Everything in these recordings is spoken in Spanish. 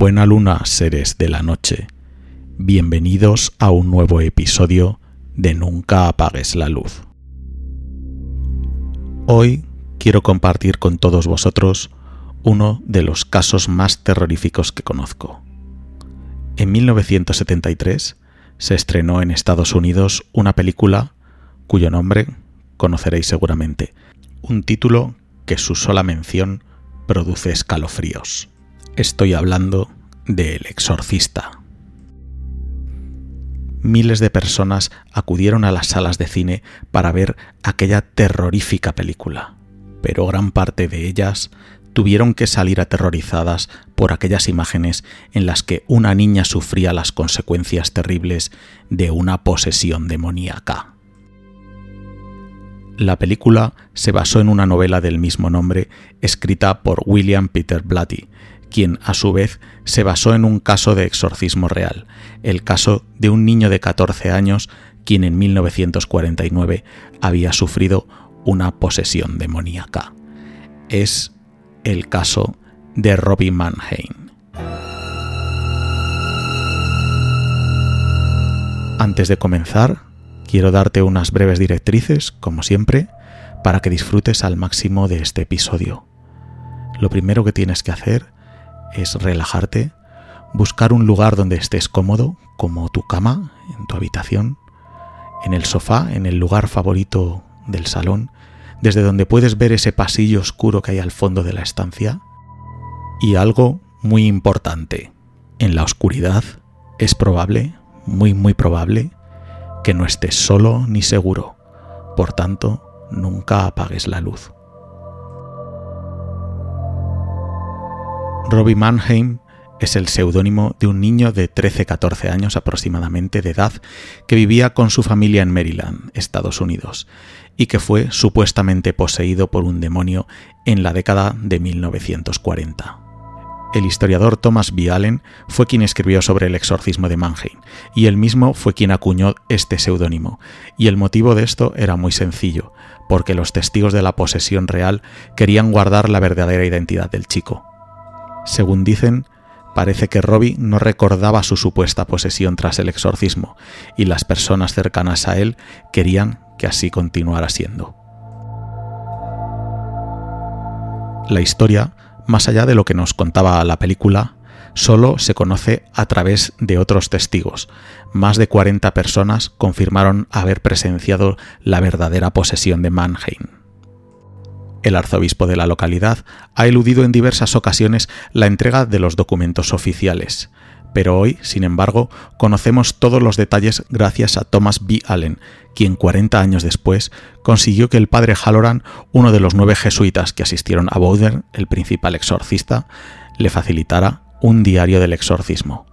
Buena luna, seres de la noche. Bienvenidos a un nuevo episodio de Nunca apagues la luz. Hoy quiero compartir con todos vosotros uno de los casos más terroríficos que conozco. En 1973 se estrenó en Estados Unidos una película cuyo nombre conoceréis seguramente, un título que su sola mención produce escalofríos. Estoy hablando de El Exorcista. Miles de personas acudieron a las salas de cine para ver aquella terrorífica película, pero gran parte de ellas tuvieron que salir aterrorizadas por aquellas imágenes en las que una niña sufría las consecuencias terribles de una posesión demoníaca. La película se basó en una novela del mismo nombre escrita por William Peter Blatty, quien a su vez se basó en un caso de exorcismo real, el caso de un niño de 14 años quien en 1949 había sufrido una posesión demoníaca. Es el caso de Robbie Mannheim. Antes de comenzar, quiero darte unas breves directrices, como siempre, para que disfrutes al máximo de este episodio. Lo primero que tienes que hacer es relajarte, buscar un lugar donde estés cómodo, como tu cama, en tu habitación, en el sofá, en el lugar favorito del salón, desde donde puedes ver ese pasillo oscuro que hay al fondo de la estancia. Y algo muy importante, en la oscuridad es probable, muy muy probable, que no estés solo ni seguro. Por tanto, nunca apagues la luz. Robbie Mannheim es el seudónimo de un niño de 13-14 años aproximadamente de edad que vivía con su familia en Maryland, Estados Unidos, y que fue supuestamente poseído por un demonio en la década de 1940. El historiador Thomas B. Allen fue quien escribió sobre el exorcismo de Mannheim, y él mismo fue quien acuñó este seudónimo, y el motivo de esto era muy sencillo, porque los testigos de la posesión real querían guardar la verdadera identidad del chico. Según dicen, parece que Robbie no recordaba su supuesta posesión tras el exorcismo, y las personas cercanas a él querían que así continuara siendo. La historia más allá de lo que nos contaba la película, solo se conoce a través de otros testigos. Más de 40 personas confirmaron haber presenciado la verdadera posesión de Mannheim. El arzobispo de la localidad ha eludido en diversas ocasiones la entrega de los documentos oficiales, pero hoy, sin embargo, conocemos todos los detalles gracias a Thomas B. Allen, quien 40 años después consiguió que el padre Halloran, uno de los nueve jesuitas que asistieron a Bowden, el principal exorcista, le facilitara un diario del exorcismo.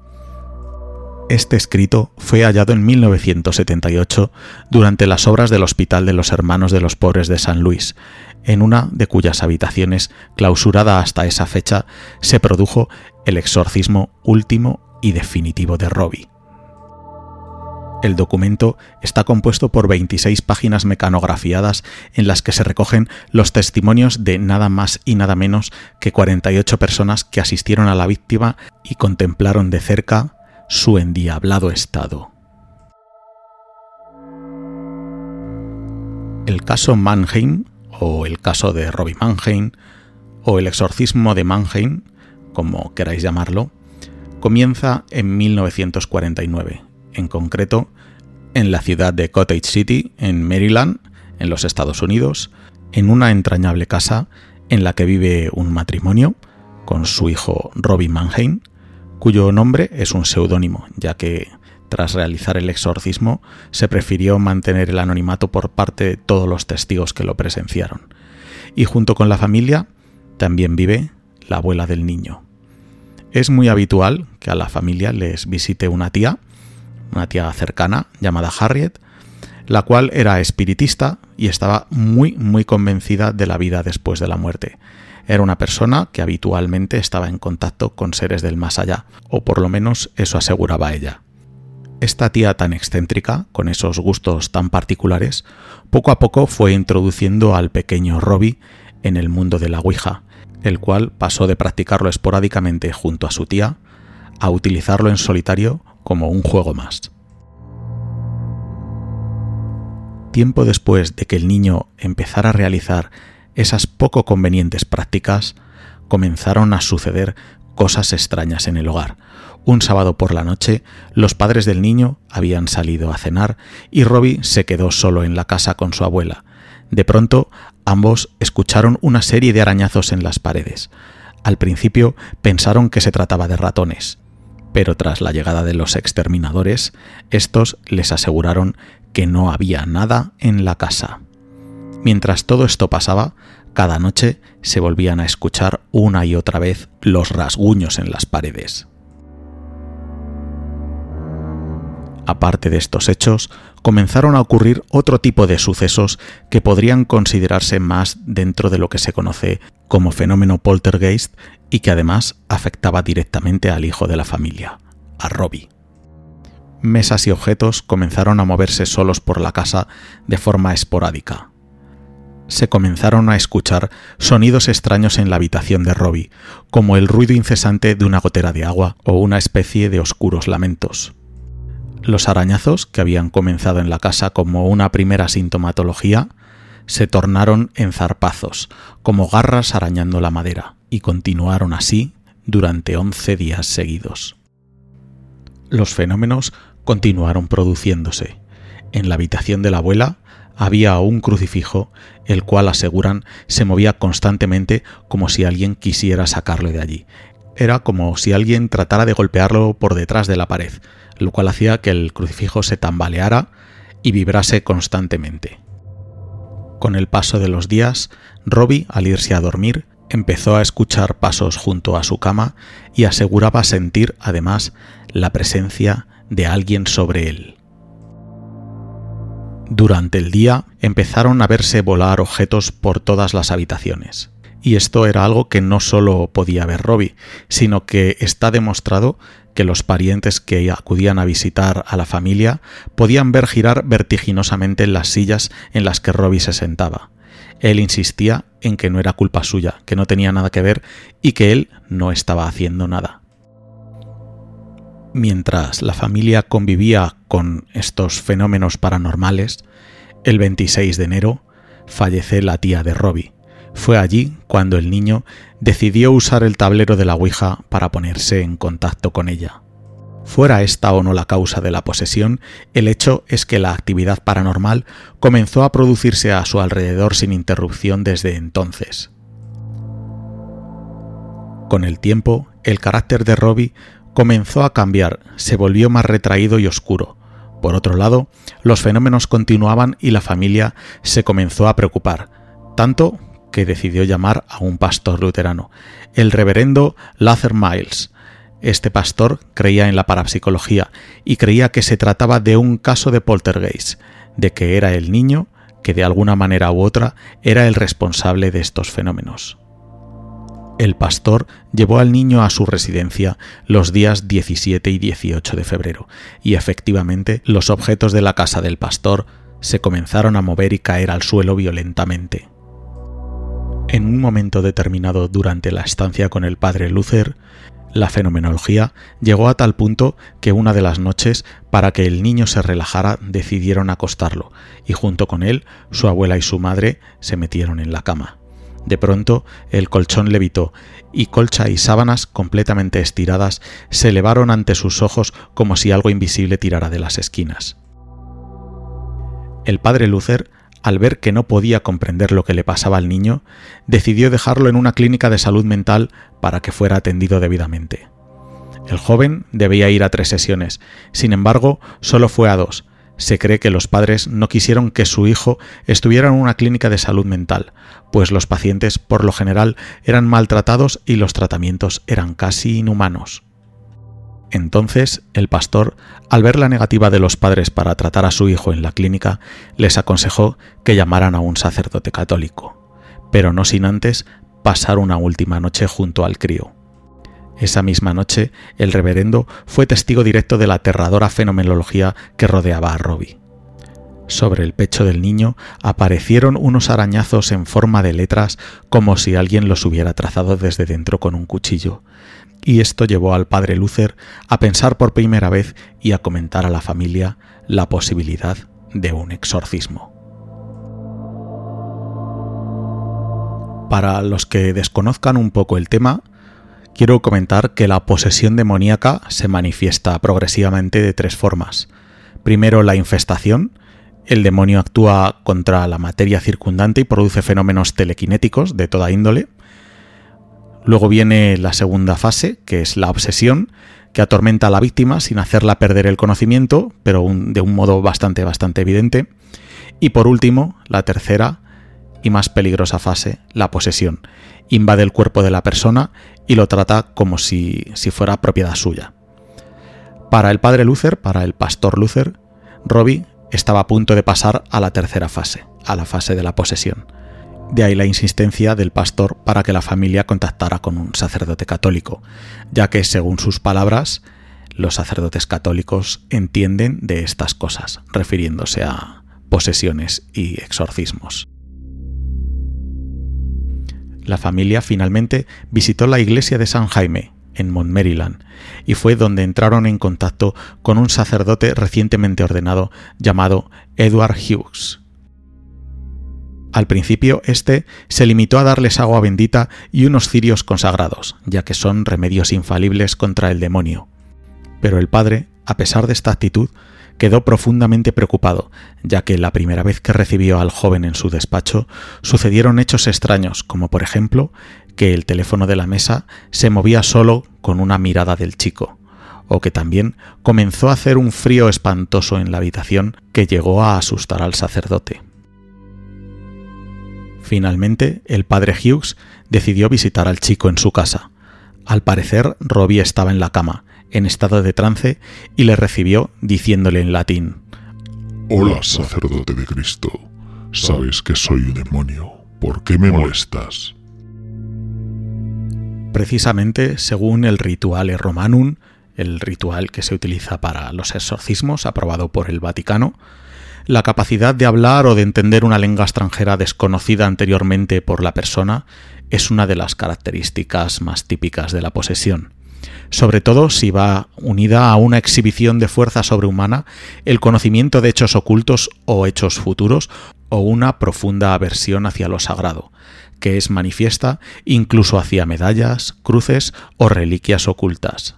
Este escrito fue hallado en 1978 durante las obras del Hospital de los Hermanos de los Pobres de San Luis, en una de cuyas habitaciones, clausurada hasta esa fecha, se produjo el exorcismo último y definitivo de Robbie. El documento está compuesto por 26 páginas mecanografiadas en las que se recogen los testimonios de nada más y nada menos que 48 personas que asistieron a la víctima y contemplaron de cerca su endiablado estado. El caso Mannheim, o el caso de Robbie Mannheim, o el exorcismo de Mannheim, como queráis llamarlo, comienza en 1949, en concreto en la ciudad de Cottage City, en Maryland, en los Estados Unidos, en una entrañable casa en la que vive un matrimonio con su hijo Robbie Mannheim, cuyo nombre es un seudónimo, ya que tras realizar el exorcismo se prefirió mantener el anonimato por parte de todos los testigos que lo presenciaron. Y junto con la familia también vive la abuela del niño. Es muy habitual que a la familia les visite una tía, una tía cercana llamada Harriet, la cual era espiritista y estaba muy muy convencida de la vida después de la muerte. Era una persona que habitualmente estaba en contacto con seres del más allá, o por lo menos eso aseguraba ella. Esta tía tan excéntrica, con esos gustos tan particulares, poco a poco fue introduciendo al pequeño Robbie en el mundo de la Ouija, el cual pasó de practicarlo esporádicamente junto a su tía a utilizarlo en solitario como un juego más. Tiempo después de que el niño empezara a realizar esas poco convenientes prácticas, comenzaron a suceder cosas extrañas en el hogar. Un sábado por la noche, los padres del niño habían salido a cenar y Robbie se quedó solo en la casa con su abuela. De pronto, ambos escucharon una serie de arañazos en las paredes. Al principio pensaron que se trataba de ratones, pero tras la llegada de los exterminadores, estos les aseguraron que no había nada en la casa. Mientras todo esto pasaba, cada noche se volvían a escuchar una y otra vez los rasguños en las paredes. Aparte de estos hechos, comenzaron a ocurrir otro tipo de sucesos que podrían considerarse más dentro de lo que se conoce como fenómeno poltergeist y que además afectaba directamente al hijo de la familia, a Robbie. Mesas y objetos comenzaron a moverse solos por la casa de forma esporádica se comenzaron a escuchar sonidos extraños en la habitación de Robbie, como el ruido incesante de una gotera de agua o una especie de oscuros lamentos. Los arañazos, que habían comenzado en la casa como una primera sintomatología, se tornaron en zarpazos, como garras arañando la madera, y continuaron así durante once días seguidos. Los fenómenos continuaron produciéndose. En la habitación de la abuela había un crucifijo, el cual aseguran se movía constantemente como si alguien quisiera sacarlo de allí. Era como si alguien tratara de golpearlo por detrás de la pared, lo cual hacía que el crucifijo se tambaleara y vibrase constantemente. Con el paso de los días, Robbie, al irse a dormir, empezó a escuchar pasos junto a su cama y aseguraba sentir, además, la presencia de alguien sobre él. Durante el día empezaron a verse volar objetos por todas las habitaciones. Y esto era algo que no solo podía ver Robbie, sino que está demostrado que los parientes que acudían a visitar a la familia podían ver girar vertiginosamente las sillas en las que Robbie se sentaba. Él insistía en que no era culpa suya, que no tenía nada que ver y que él no estaba haciendo nada. Mientras la familia convivía con estos fenómenos paranormales, el 26 de enero fallece la tía de Robbie. Fue allí cuando el niño decidió usar el tablero de la Ouija para ponerse en contacto con ella. Fuera esta o no la causa de la posesión, el hecho es que la actividad paranormal comenzó a producirse a su alrededor sin interrupción desde entonces. Con el tiempo, el carácter de Robbie comenzó a cambiar, se volvió más retraído y oscuro. Por otro lado, los fenómenos continuaban y la familia se comenzó a preocupar, tanto que decidió llamar a un pastor luterano, el reverendo Luther Miles. Este pastor creía en la parapsicología y creía que se trataba de un caso de poltergeist, de que era el niño que de alguna manera u otra era el responsable de estos fenómenos. El pastor llevó al niño a su residencia los días 17 y 18 de febrero, y efectivamente los objetos de la casa del pastor se comenzaron a mover y caer al suelo violentamente. En un momento determinado durante la estancia con el padre Luther, la fenomenología llegó a tal punto que una de las noches, para que el niño se relajara, decidieron acostarlo, y junto con él su abuela y su madre se metieron en la cama. De pronto el colchón levitó, y colcha y sábanas completamente estiradas se elevaron ante sus ojos como si algo invisible tirara de las esquinas. El padre Luther, al ver que no podía comprender lo que le pasaba al niño, decidió dejarlo en una clínica de salud mental para que fuera atendido debidamente. El joven debía ir a tres sesiones, sin embargo, solo fue a dos, se cree que los padres no quisieron que su hijo estuviera en una clínica de salud mental, pues los pacientes por lo general eran maltratados y los tratamientos eran casi inhumanos. Entonces, el pastor, al ver la negativa de los padres para tratar a su hijo en la clínica, les aconsejó que llamaran a un sacerdote católico, pero no sin antes pasar una última noche junto al crío. Esa misma noche, el reverendo fue testigo directo de la aterradora fenomenología que rodeaba a Robbie. Sobre el pecho del niño aparecieron unos arañazos en forma de letras como si alguien los hubiera trazado desde dentro con un cuchillo, y esto llevó al padre Luther a pensar por primera vez y a comentar a la familia la posibilidad de un exorcismo. Para los que desconozcan un poco el tema, quiero comentar que la posesión demoníaca se manifiesta progresivamente de tres formas. Primero la infestación, el demonio actúa contra la materia circundante y produce fenómenos telequinéticos de toda índole. Luego viene la segunda fase, que es la obsesión, que atormenta a la víctima sin hacerla perder el conocimiento, pero de un modo bastante, bastante evidente. Y por último, la tercera y más peligrosa fase, la posesión. Invade el cuerpo de la persona y lo trata como si, si fuera propiedad suya. Para el padre Luther, para el pastor Luther, Robbie estaba a punto de pasar a la tercera fase, a la fase de la posesión. De ahí la insistencia del pastor para que la familia contactara con un sacerdote católico, ya que, según sus palabras, los sacerdotes católicos entienden de estas cosas, refiriéndose a posesiones y exorcismos. La familia finalmente visitó la iglesia de San Jaime, en Montmaryland, y fue donde entraron en contacto con un sacerdote recientemente ordenado llamado Edward Hughes. Al principio, este se limitó a darles agua bendita y unos cirios consagrados, ya que son remedios infalibles contra el demonio. Pero el padre, a pesar de esta actitud, quedó profundamente preocupado, ya que la primera vez que recibió al joven en su despacho sucedieron hechos extraños, como por ejemplo que el teléfono de la mesa se movía solo con una mirada del chico, o que también comenzó a hacer un frío espantoso en la habitación que llegó a asustar al sacerdote. Finalmente, el padre Hughes decidió visitar al chico en su casa. Al parecer, Robbie estaba en la cama, en estado de trance, y le recibió diciéndole en latín Hola, sacerdote de Cristo. Sabes que soy un demonio. ¿Por qué me molestas? Precisamente según el ritual Romanum, el ritual que se utiliza para los exorcismos, aprobado por el Vaticano, la capacidad de hablar o de entender una lengua extranjera desconocida anteriormente por la persona es una de las características más típicas de la posesión. Sobre todo si va unida a una exhibición de fuerza sobrehumana, el conocimiento de hechos ocultos o hechos futuros, o una profunda aversión hacia lo sagrado, que es manifiesta incluso hacia medallas, cruces o reliquias ocultas.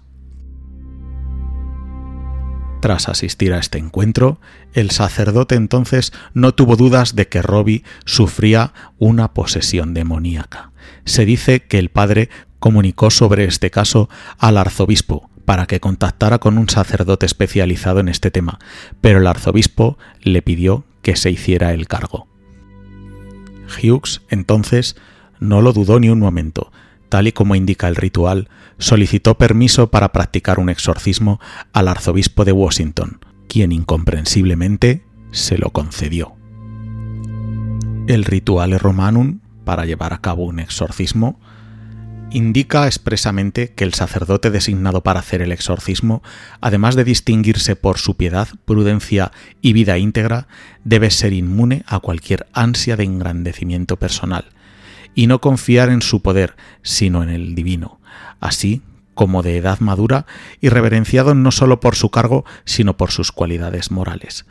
Tras asistir a este encuentro, el sacerdote entonces no tuvo dudas de que Robbie sufría una posesión demoníaca. Se dice que el padre comunicó sobre este caso al arzobispo para que contactara con un sacerdote especializado en este tema, pero el arzobispo le pidió que se hiciera el cargo. Hughes entonces no lo dudó ni un momento, tal y como indica el ritual, solicitó permiso para practicar un exorcismo al arzobispo de Washington, quien incomprensiblemente se lo concedió. El ritual romanum para llevar a cabo un exorcismo indica expresamente que el sacerdote designado para hacer el exorcismo, además de distinguirse por su piedad, prudencia y vida íntegra, debe ser inmune a cualquier ansia de engrandecimiento personal, y no confiar en su poder, sino en el divino, así como de edad madura y reverenciado no solo por su cargo, sino por sus cualidades morales.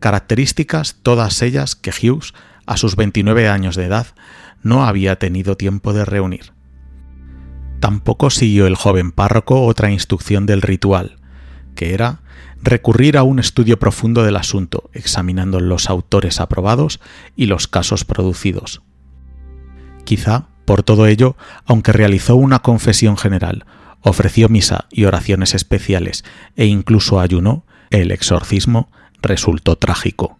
Características todas ellas que Hughes, a sus 29 años de edad, no había tenido tiempo de reunir. Tampoco siguió el joven párroco otra instrucción del ritual, que era recurrir a un estudio profundo del asunto, examinando los autores aprobados y los casos producidos. Quizá, por todo ello, aunque realizó una confesión general, ofreció misa y oraciones especiales e incluso ayunó, el exorcismo resultó trágico.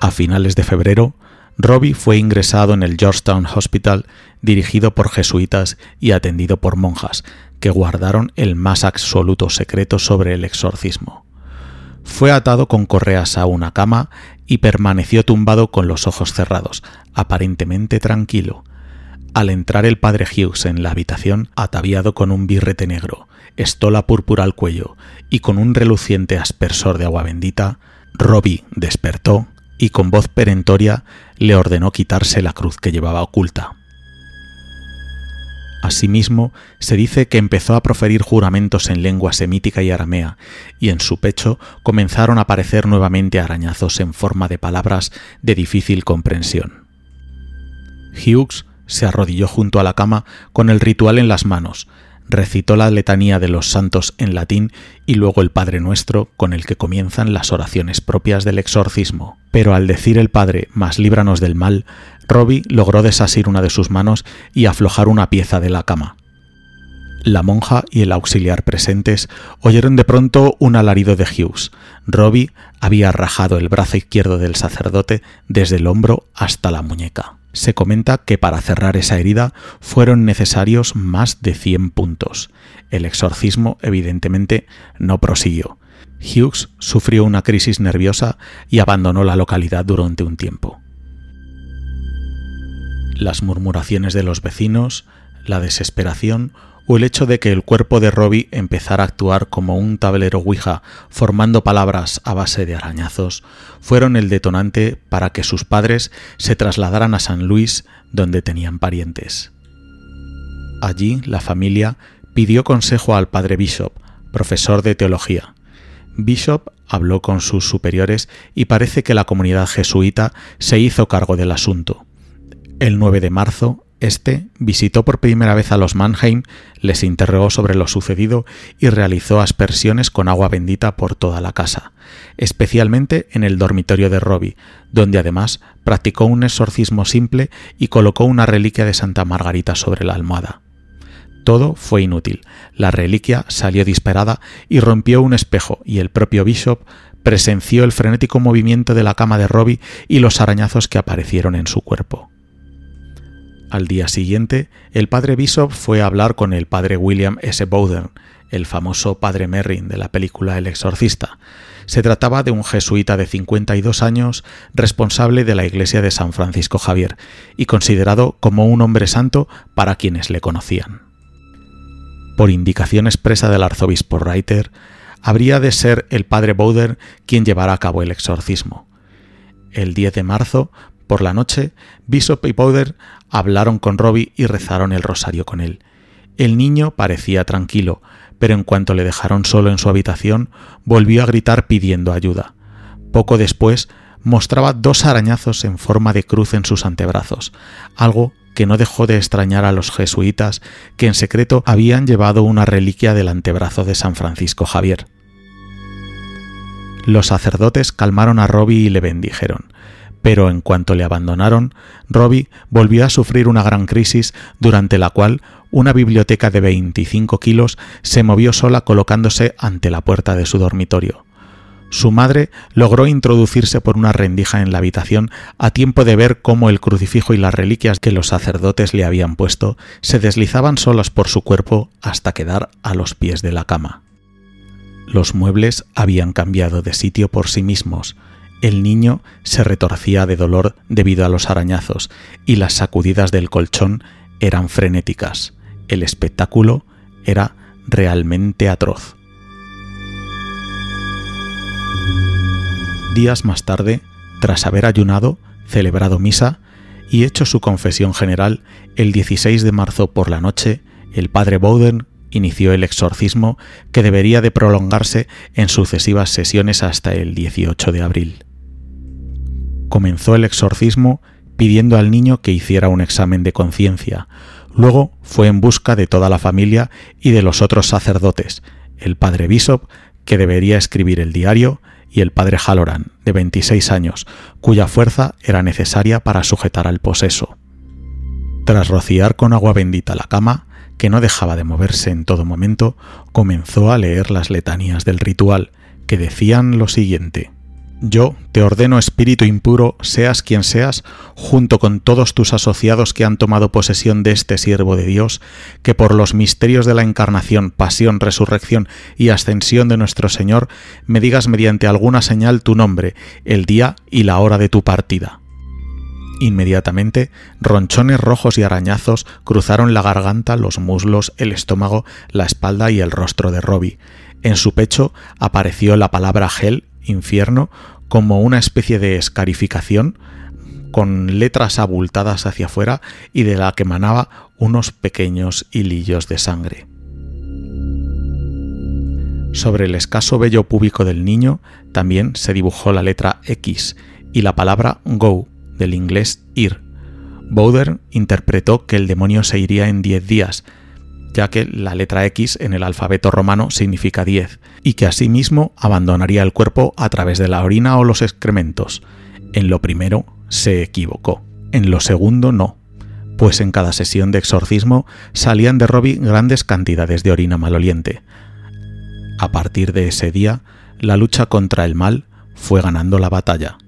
A finales de febrero, Robbie fue ingresado en el Georgetown Hospital dirigido por jesuitas y atendido por monjas, que guardaron el más absoluto secreto sobre el exorcismo. Fue atado con correas a una cama y permaneció tumbado con los ojos cerrados, aparentemente tranquilo. Al entrar el padre Hughes en la habitación, ataviado con un birrete negro, estola púrpura al cuello y con un reluciente aspersor de agua bendita, Robbie despertó y con voz perentoria le ordenó quitarse la cruz que llevaba oculta. Asimismo, se dice que empezó a proferir juramentos en lengua semítica y aramea, y en su pecho comenzaron a aparecer nuevamente arañazos en forma de palabras de difícil comprensión. Hughes se arrodilló junto a la cama con el ritual en las manos, recitó la letanía de los santos en latín y luego el Padre Nuestro con el que comienzan las oraciones propias del exorcismo. Pero al decir el Padre, más líbranos del mal, Robbie logró desasir una de sus manos y aflojar una pieza de la cama. La monja y el auxiliar presentes oyeron de pronto un alarido de Hughes. Robbie había rajado el brazo izquierdo del sacerdote desde el hombro hasta la muñeca. Se comenta que para cerrar esa herida fueron necesarios más de 100 puntos. El exorcismo evidentemente no prosiguió. Hughes sufrió una crisis nerviosa y abandonó la localidad durante un tiempo. Las murmuraciones de los vecinos, la desesperación o el hecho de que el cuerpo de Robbie empezara a actuar como un tablero Ouija formando palabras a base de arañazos, fueron el detonante para que sus padres se trasladaran a San Luis, donde tenían parientes. Allí la familia pidió consejo al padre Bishop, profesor de teología. Bishop habló con sus superiores y parece que la comunidad jesuita se hizo cargo del asunto. El 9 de marzo, este visitó por primera vez a los Mannheim, les interrogó sobre lo sucedido y realizó aspersiones con agua bendita por toda la casa, especialmente en el dormitorio de Robbie, donde además practicó un exorcismo simple y colocó una reliquia de Santa Margarita sobre la almohada. Todo fue inútil. La reliquia salió disparada y rompió un espejo, y el propio Bishop presenció el frenético movimiento de la cama de Robbie y los arañazos que aparecieron en su cuerpo. Al día siguiente, el padre Bishop fue a hablar con el padre William S. Bowden, el famoso padre Merrin de la película El Exorcista. Se trataba de un jesuita de 52 años, responsable de la iglesia de San Francisco Javier, y considerado como un hombre santo para quienes le conocían. Por indicación expresa del arzobispo Reiter, habría de ser el padre Bowden quien llevara a cabo el exorcismo. El 10 de marzo, por la noche, Bishop y Powder hablaron con Robbie y rezaron el rosario con él. El niño parecía tranquilo, pero en cuanto le dejaron solo en su habitación, volvió a gritar pidiendo ayuda. Poco después, mostraba dos arañazos en forma de cruz en sus antebrazos, algo que no dejó de extrañar a los jesuitas que en secreto habían llevado una reliquia del antebrazo de San Francisco Javier. Los sacerdotes calmaron a Robbie y le bendijeron pero en cuanto le abandonaron, Robbie volvió a sufrir una gran crisis durante la cual una biblioteca de 25 kilos se movió sola colocándose ante la puerta de su dormitorio. Su madre logró introducirse por una rendija en la habitación a tiempo de ver cómo el crucifijo y las reliquias que los sacerdotes le habían puesto se deslizaban solas por su cuerpo hasta quedar a los pies de la cama. Los muebles habían cambiado de sitio por sí mismos, el niño se retorcía de dolor debido a los arañazos y las sacudidas del colchón eran frenéticas. El espectáculo era realmente atroz. Días más tarde, tras haber ayunado, celebrado misa y hecho su confesión general, el 16 de marzo por la noche, el padre Bowden inició el exorcismo que debería de prolongarse en sucesivas sesiones hasta el 18 de abril comenzó el exorcismo pidiendo al niño que hiciera un examen de conciencia. Luego fue en busca de toda la familia y de los otros sacerdotes, el padre Bishop, que debería escribir el diario, y el padre Halloran, de 26 años, cuya fuerza era necesaria para sujetar al poseso. Tras rociar con agua bendita la cama, que no dejaba de moverse en todo momento, comenzó a leer las letanías del ritual, que decían lo siguiente. Yo te ordeno, espíritu impuro, seas quien seas, junto con todos tus asociados que han tomado posesión de este siervo de Dios, que por los misterios de la encarnación, pasión, resurrección y ascensión de nuestro Señor, me digas mediante alguna señal tu nombre, el día y la hora de tu partida. Inmediatamente, ronchones rojos y arañazos cruzaron la garganta, los muslos, el estómago, la espalda y el rostro de Robbie. En su pecho apareció la palabra gel infierno como una especie de escarificación con letras abultadas hacia afuera y de la que emanaba unos pequeños hilillos de sangre. Sobre el escaso vello púbico del niño también se dibujó la letra X y la palabra go, del inglés ir. Bowder interpretó que el demonio se iría en 10 días, ya que la letra X en el alfabeto romano significa 10, y que asimismo abandonaría el cuerpo a través de la orina o los excrementos. En lo primero se equivocó, en lo segundo no, pues en cada sesión de exorcismo salían de Robbie grandes cantidades de orina maloliente. A partir de ese día, la lucha contra el mal fue ganando la batalla.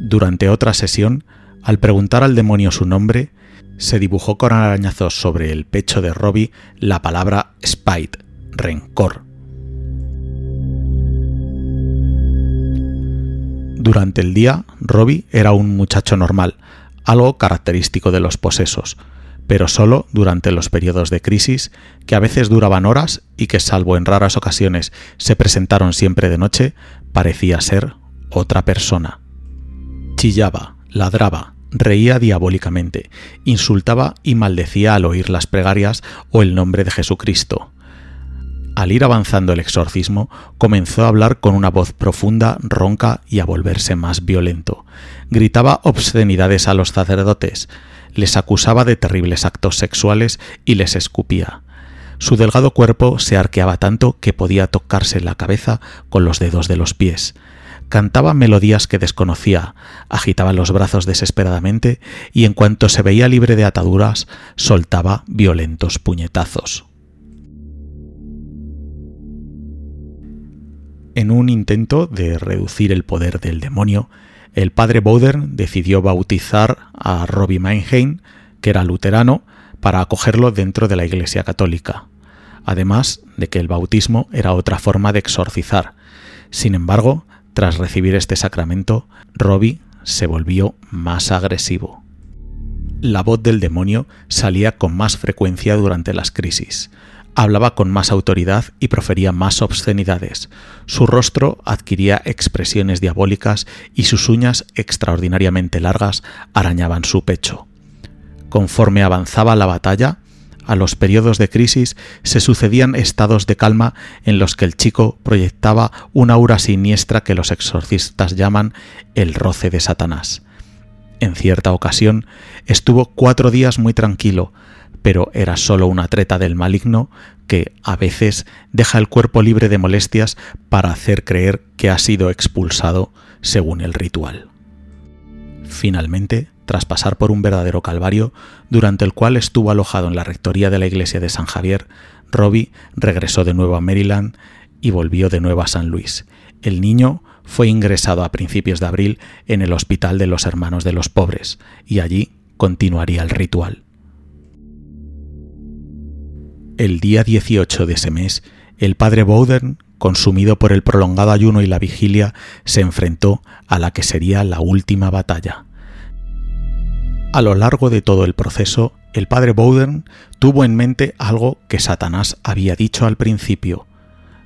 Durante otra sesión, al preguntar al demonio su nombre, se dibujó con arañazos sobre el pecho de Robbie la palabra spite, rencor. Durante el día, Robbie era un muchacho normal, algo característico de los posesos, pero solo durante los periodos de crisis, que a veces duraban horas y que salvo en raras ocasiones se presentaron siempre de noche, parecía ser otra persona. Chillaba, ladraba, reía diabólicamente, insultaba y maldecía al oír las plegarias o el nombre de Jesucristo. Al ir avanzando el exorcismo, comenzó a hablar con una voz profunda, ronca y a volverse más violento. Gritaba obscenidades a los sacerdotes, les acusaba de terribles actos sexuales y les escupía. Su delgado cuerpo se arqueaba tanto que podía tocarse la cabeza con los dedos de los pies. Cantaba melodías que desconocía, agitaba los brazos desesperadamente y en cuanto se veía libre de ataduras, soltaba violentos puñetazos. En un intento de reducir el poder del demonio, el padre Bowder decidió bautizar a Robbie Meinheim, que era luterano, para acogerlo dentro de la Iglesia Católica, además de que el bautismo era otra forma de exorcizar. Sin embargo, tras recibir este sacramento, Robbie se volvió más agresivo. La voz del demonio salía con más frecuencia durante las crisis hablaba con más autoridad y profería más obscenidades. Su rostro adquiría expresiones diabólicas y sus uñas extraordinariamente largas arañaban su pecho. Conforme avanzaba la batalla, a los periodos de crisis se sucedían estados de calma en los que el chico proyectaba una aura siniestra que los exorcistas llaman el roce de Satanás. En cierta ocasión estuvo cuatro días muy tranquilo, pero era sólo una treta del maligno que a veces deja el cuerpo libre de molestias para hacer creer que ha sido expulsado según el ritual. Finalmente, tras pasar por un verdadero calvario, durante el cual estuvo alojado en la rectoría de la iglesia de San Javier, Robbie regresó de nuevo a Maryland y volvió de nuevo a San Luis. El niño fue ingresado a principios de abril en el Hospital de los Hermanos de los Pobres, y allí continuaría el ritual. El día 18 de ese mes, el padre Bowden, consumido por el prolongado ayuno y la vigilia, se enfrentó a la que sería la última batalla. A lo largo de todo el proceso, el padre Bowden tuvo en mente algo que Satanás había dicho al principio.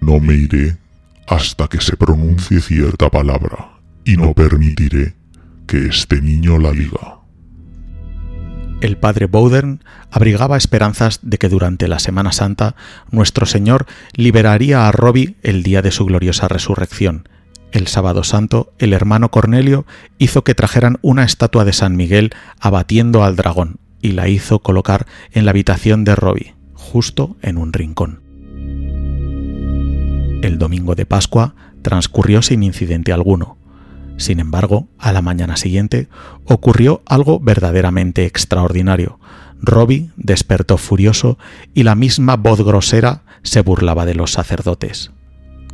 No me iré hasta que se pronuncie cierta palabra, y no permitiré que este niño la diga el padre Bowden abrigaba esperanzas de que durante la Semana Santa nuestro Señor liberaría a Robbie el día de su gloriosa resurrección. El sábado santo, el hermano Cornelio hizo que trajeran una estatua de San Miguel abatiendo al dragón y la hizo colocar en la habitación de Robbie, justo en un rincón. El domingo de Pascua transcurrió sin incidente alguno. Sin embargo, a la mañana siguiente ocurrió algo verdaderamente extraordinario. Robbie despertó furioso y la misma voz grosera se burlaba de los sacerdotes.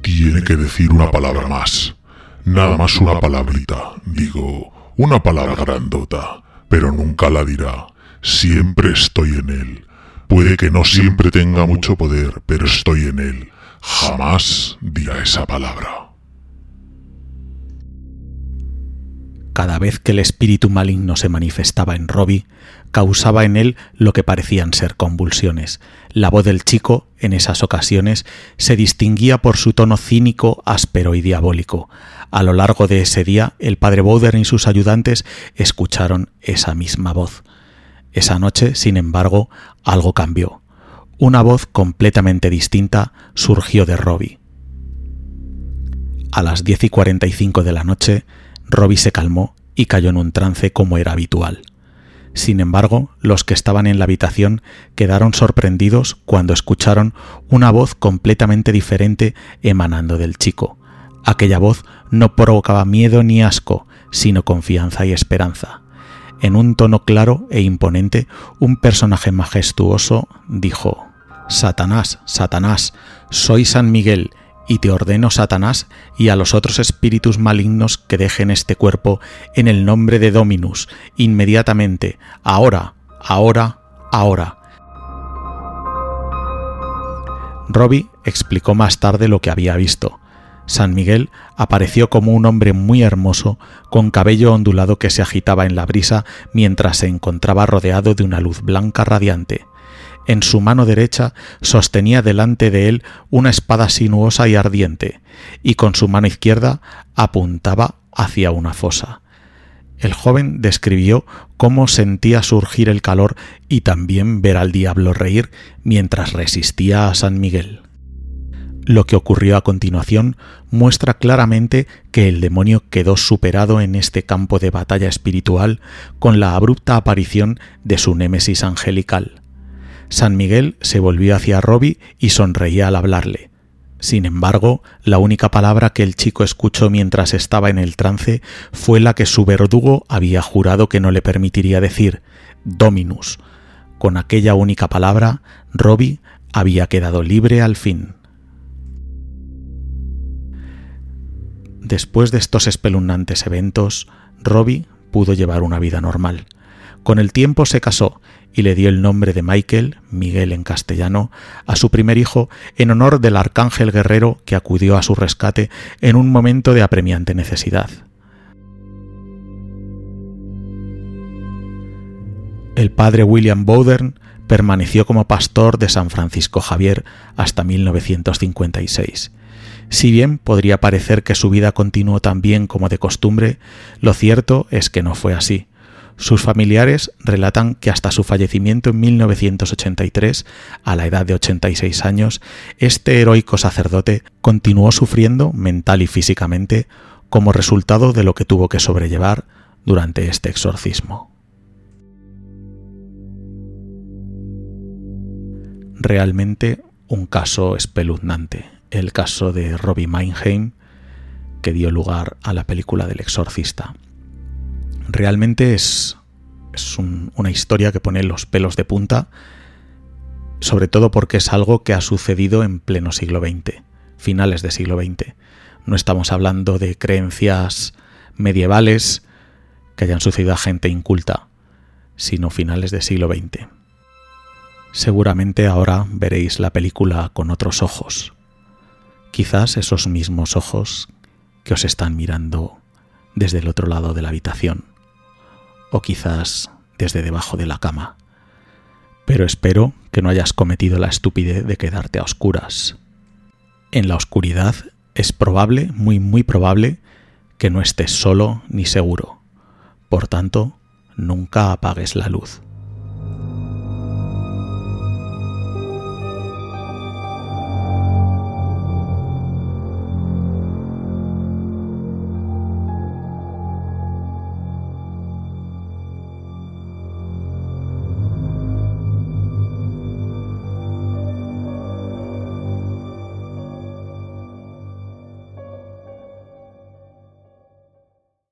Tiene que decir una palabra más. Nada más una palabrita. Digo, una palabra grandota. Pero nunca la dirá. Siempre estoy en él. Puede que no siempre tenga mucho poder, pero estoy en él. Jamás dirá esa palabra. Cada vez que el espíritu maligno se manifestaba en Robbie, causaba en él lo que parecían ser convulsiones. La voz del chico, en esas ocasiones, se distinguía por su tono cínico, áspero y diabólico. A lo largo de ese día, el padre Bowder y sus ayudantes escucharon esa misma voz. Esa noche, sin embargo, algo cambió. Una voz completamente distinta surgió de Robbie. A las diez y cuarenta y cinco de la noche, Robbie se calmó y cayó en un trance como era habitual. Sin embargo, los que estaban en la habitación quedaron sorprendidos cuando escucharon una voz completamente diferente emanando del chico. Aquella voz no provocaba miedo ni asco, sino confianza y esperanza. En un tono claro e imponente, un personaje majestuoso dijo Satanás, Satanás, soy San Miguel, y te ordeno, Satanás, y a los otros espíritus malignos que dejen este cuerpo en el nombre de Dominus, inmediatamente, ahora, ahora, ahora. Robbie explicó más tarde lo que había visto. San Miguel apareció como un hombre muy hermoso, con cabello ondulado que se agitaba en la brisa mientras se encontraba rodeado de una luz blanca radiante. En su mano derecha sostenía delante de él una espada sinuosa y ardiente, y con su mano izquierda apuntaba hacia una fosa. El joven describió cómo sentía surgir el calor y también ver al diablo reír mientras resistía a San Miguel. Lo que ocurrió a continuación muestra claramente que el demonio quedó superado en este campo de batalla espiritual con la abrupta aparición de su némesis angelical. San Miguel se volvió hacia Robbie y sonreía al hablarle. Sin embargo, la única palabra que el chico escuchó mientras estaba en el trance fue la que su verdugo había jurado que no le permitiría decir, Dominus. Con aquella única palabra, Robbie había quedado libre al fin. Después de estos espeluznantes eventos, Robbie pudo llevar una vida normal. Con el tiempo se casó y le dio el nombre de Michael, Miguel en castellano, a su primer hijo en honor del arcángel guerrero que acudió a su rescate en un momento de apremiante necesidad. El padre William Bowdern permaneció como pastor de San Francisco Javier hasta 1956 si bien podría parecer que su vida continuó tan bien como de costumbre, lo cierto es que no fue así. Sus familiares relatan que hasta su fallecimiento en 1983, a la edad de 86 años, este heroico sacerdote continuó sufriendo mental y físicamente como resultado de lo que tuvo que sobrellevar durante este exorcismo. Realmente un caso espeluznante el caso de Robbie Meinheim, que dio lugar a la película del exorcista. Realmente es, una historia que pone los pelos de punta, sobre todo porque es algo que ha sucedido en pleno siglo XX, finales del siglo XX. No estamos hablando de creencias medievales que hayan sucedido a gente inculta, sino finales del siglo XX. Seguramente ahora veréis la película con otros ojos, quizás esos mismos ojos que os están mirando desde el otro lado de la habitación, o quizás desde debajo de la cama. Pero espero que no hayas cometido la estupidez de quedarte a oscuras. En la oscuridad es probable, muy muy probable, que no estés solo ni seguro. Por tanto, nunca apagues la luz.